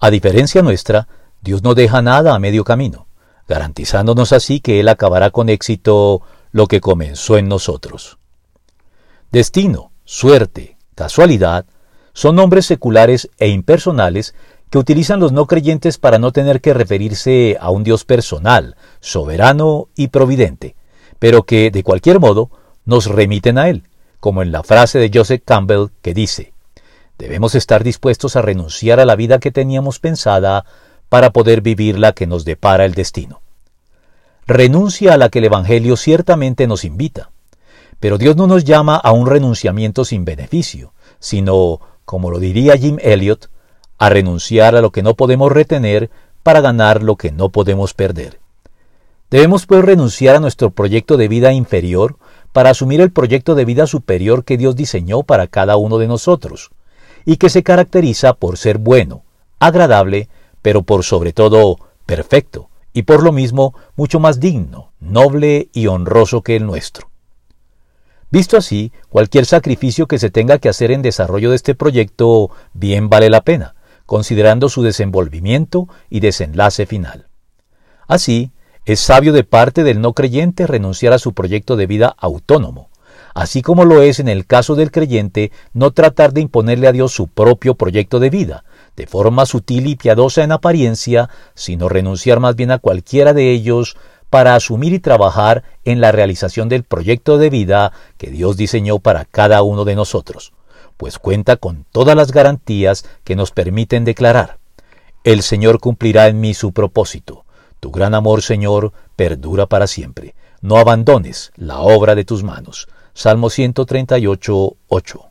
A diferencia nuestra, Dios no deja nada a medio camino, garantizándonos así que Él acabará con éxito lo que comenzó en nosotros. Destino, suerte, casualidad, son nombres seculares e impersonales que utilizan los no creyentes para no tener que referirse a un Dios personal, soberano y providente, pero que, de cualquier modo, nos remiten a Él, como en la frase de Joseph Campbell que dice, debemos estar dispuestos a renunciar a la vida que teníamos pensada para poder vivir la que nos depara el destino. Renuncia a la que el Evangelio ciertamente nos invita, pero Dios no nos llama a un renunciamiento sin beneficio, sino, como lo diría Jim Elliot, a renunciar a lo que no podemos retener para ganar lo que no podemos perder. Debemos pues renunciar a nuestro proyecto de vida inferior para asumir el proyecto de vida superior que Dios diseñó para cada uno de nosotros, y que se caracteriza por ser bueno, agradable, pero por sobre todo perfecto, y por lo mismo mucho más digno, noble y honroso que el nuestro. Visto así, cualquier sacrificio que se tenga que hacer en desarrollo de este proyecto bien vale la pena, considerando su desenvolvimiento y desenlace final. Así, es sabio de parte del no creyente renunciar a su proyecto de vida autónomo, así como lo es en el caso del creyente no tratar de imponerle a Dios su propio proyecto de vida, de forma sutil y piadosa en apariencia, sino renunciar más bien a cualquiera de ellos para asumir y trabajar en la realización del proyecto de vida que Dios diseñó para cada uno de nosotros, pues cuenta con todas las garantías que nos permiten declarar, el Señor cumplirá en mí su propósito, tu gran amor, Señor, perdura para siempre. No abandones la obra de tus manos. Salmo 138, 8.